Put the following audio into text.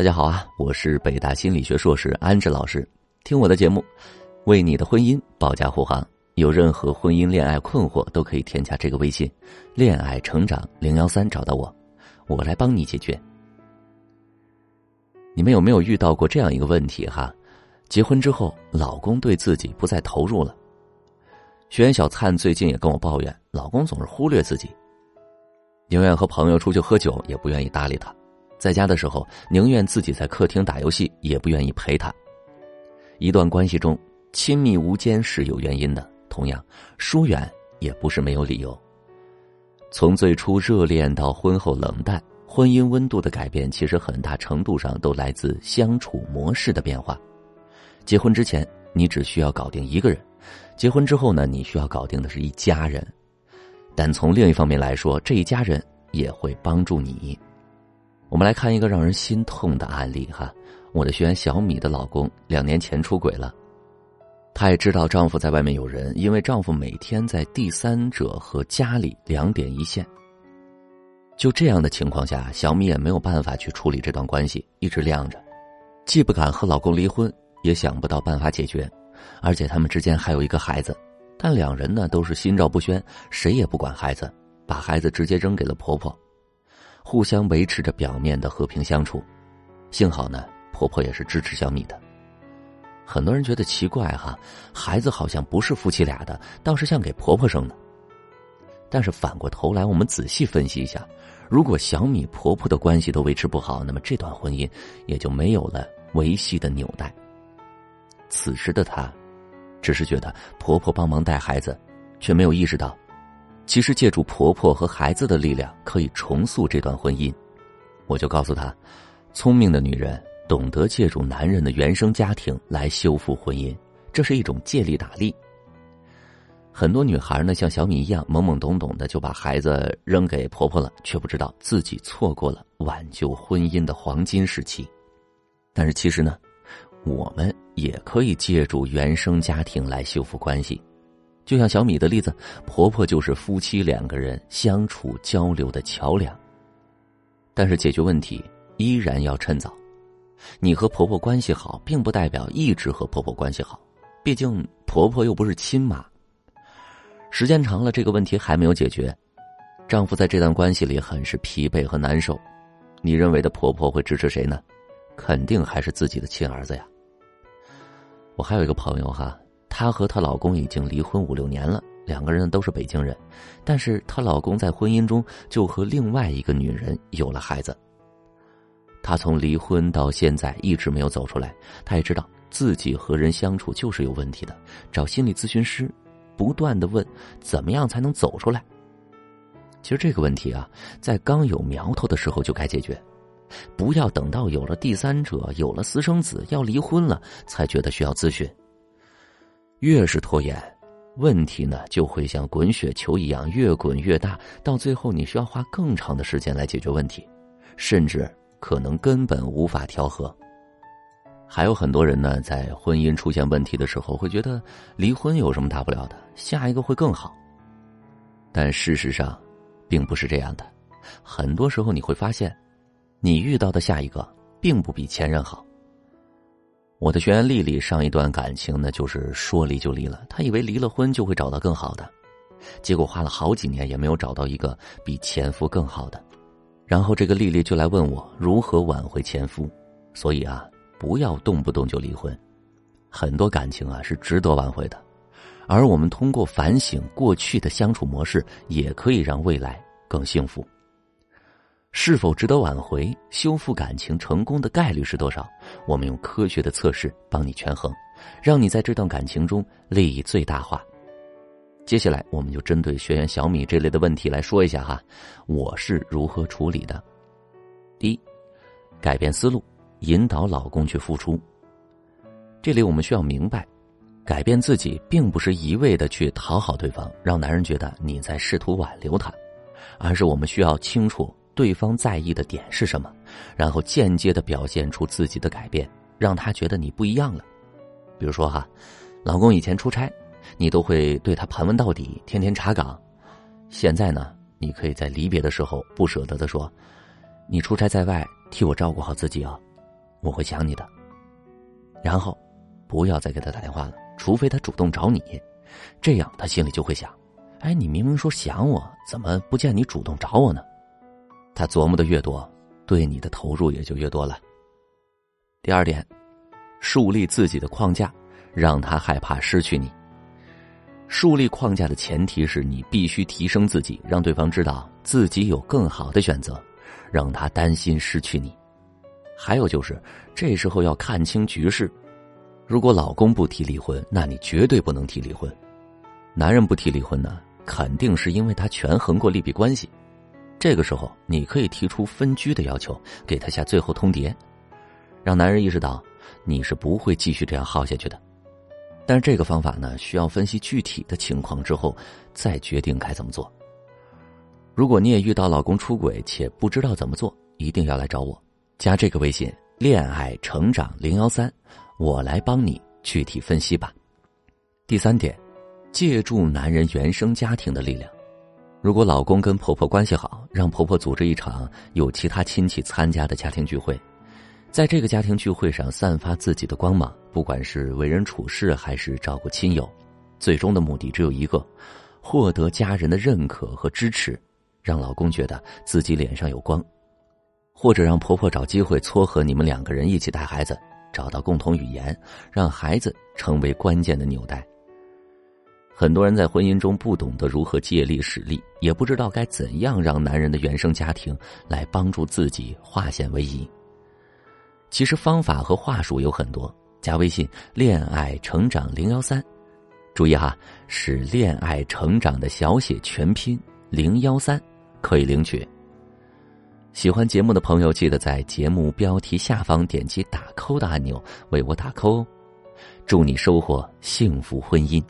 大家好啊，我是北大心理学硕士安志老师。听我的节目，为你的婚姻保驾护航。有任何婚姻恋爱困惑，都可以添加这个微信“恋爱成长零幺三”找到我，我来帮你解决。你们有没有遇到过这样一个问题哈？结婚之后，老公对自己不再投入了。学员小灿最近也跟我抱怨，老公总是忽略自己，宁愿和朋友出去喝酒，也不愿意搭理他。在家的时候，宁愿自己在客厅打游戏，也不愿意陪他。一段关系中，亲密无间是有原因的，同样，疏远也不是没有理由。从最初热恋到婚后冷淡，婚姻温度的改变，其实很大程度上都来自相处模式的变化。结婚之前，你只需要搞定一个人；结婚之后呢，你需要搞定的是一家人。但从另一方面来说，这一家人也会帮助你。我们来看一个让人心痛的案例哈，我的学员小米的老公两年前出轨了，她也知道丈夫在外面有人，因为丈夫每天在第三者和家里两点一线。就这样的情况下，小米也没有办法去处理这段关系，一直晾着，既不敢和老公离婚，也想不到办法解决，而且他们之间还有一个孩子，但两人呢都是心照不宣，谁也不管孩子，把孩子直接扔给了婆婆。互相维持着表面的和平相处，幸好呢，婆婆也是支持小米的。很多人觉得奇怪哈，孩子好像不是夫妻俩的，倒是像给婆婆生的。但是反过头来，我们仔细分析一下，如果小米婆婆的关系都维持不好，那么这段婚姻也就没有了维系的纽带。此时的她，只是觉得婆婆帮忙带孩子，却没有意识到。其实借助婆婆和孩子的力量，可以重塑这段婚姻。我就告诉她，聪明的女人懂得借助男人的原生家庭来修复婚姻，这是一种借力打力。很多女孩呢，像小米一样懵懵懂懂的就把孩子扔给婆婆了，却不知道自己错过了挽救婚姻的黄金时期。但是其实呢，我们也可以借助原生家庭来修复关系。就像小米的例子，婆婆就是夫妻两个人相处交流的桥梁。但是解决问题依然要趁早。你和婆婆关系好，并不代表一直和婆婆关系好，毕竟婆婆又不是亲妈。时间长了，这个问题还没有解决，丈夫在这段关系里很是疲惫和难受。你认为的婆婆会支持谁呢？肯定还是自己的亲儿子呀。我还有一个朋友哈。她和她老公已经离婚五六年了，两个人都是北京人，但是她老公在婚姻中就和另外一个女人有了孩子。她从离婚到现在一直没有走出来，她也知道自己和人相处就是有问题的，找心理咨询师，不断的问怎么样才能走出来。其实这个问题啊，在刚有苗头的时候就该解决，不要等到有了第三者、有了私生子要离婚了才觉得需要咨询。越是拖延，问题呢就会像滚雪球一样越滚越大，到最后你需要花更长的时间来解决问题，甚至可能根本无法调和。还有很多人呢，在婚姻出现问题的时候，会觉得离婚有什么大不了的，下一个会更好。但事实上，并不是这样的。很多时候你会发现，你遇到的下一个并不比前任好。我的学员丽丽上一段感情呢，就是说离就离了。她以为离了婚就会找到更好的，结果花了好几年也没有找到一个比前夫更好的。然后这个丽丽就来问我如何挽回前夫。所以啊，不要动不动就离婚，很多感情啊是值得挽回的。而我们通过反省过去的相处模式，也可以让未来更幸福。是否值得挽回、修复感情成功的概率是多少？我们用科学的测试帮你权衡，让你在这段感情中利益最大化。接下来，我们就针对学员小米这类的问题来说一下哈，我是如何处理的。第一，改变思路，引导老公去付出。这里我们需要明白，改变自己并不是一味的去讨好对方，让男人觉得你在试图挽留他，而是我们需要清楚。对方在意的点是什么？然后间接的表现出自己的改变，让他觉得你不一样了。比如说哈，老公以前出差，你都会对他盘问到底，天天查岗。现在呢，你可以在离别的时候不舍得的说：“你出差在外，替我照顾好自己啊。”我会想你的。然后，不要再给他打电话了，除非他主动找你，这样他心里就会想：哎，你明明说想我，怎么不见你主动找我呢？他琢磨的越多，对你的投入也就越多了。第二点，树立自己的框架，让他害怕失去你。树立框架的前提是你必须提升自己，让对方知道自己有更好的选择，让他担心失去你。还有就是，这时候要看清局势。如果老公不提离婚，那你绝对不能提离婚。男人不提离婚呢，肯定是因为他权衡过利弊关系。这个时候，你可以提出分居的要求，给他下最后通牒，让男人意识到你是不会继续这样耗下去的。但是这个方法呢，需要分析具体的情况之后，再决定该怎么做。如果你也遇到老公出轨且不知道怎么做，一定要来找我，加这个微信“恋爱成长零幺三”，我来帮你具体分析吧。第三点，借助男人原生家庭的力量。如果老公跟婆婆关系好，让婆婆组织一场有其他亲戚参加的家庭聚会。在这个家庭聚会上散发自己的光芒，不管是为人处事还是照顾亲友，最终的目的只有一个：获得家人的认可和支持，让老公觉得自己脸上有光，或者让婆婆找机会撮合你们两个人一起带孩子，找到共同语言，让孩子成为关键的纽带。很多人在婚姻中不懂得如何借力使力，也不知道该怎样让男人的原生家庭来帮助自己化险为夷。其实方法和话术有很多，加微信“恋爱成长零幺三”，注意哈，是“恋爱成长”的小写全拼零幺三，可以领取。喜欢节目的朋友，记得在节目标题下方点击打 call 的按钮，为我打 call。祝你收获幸福婚姻。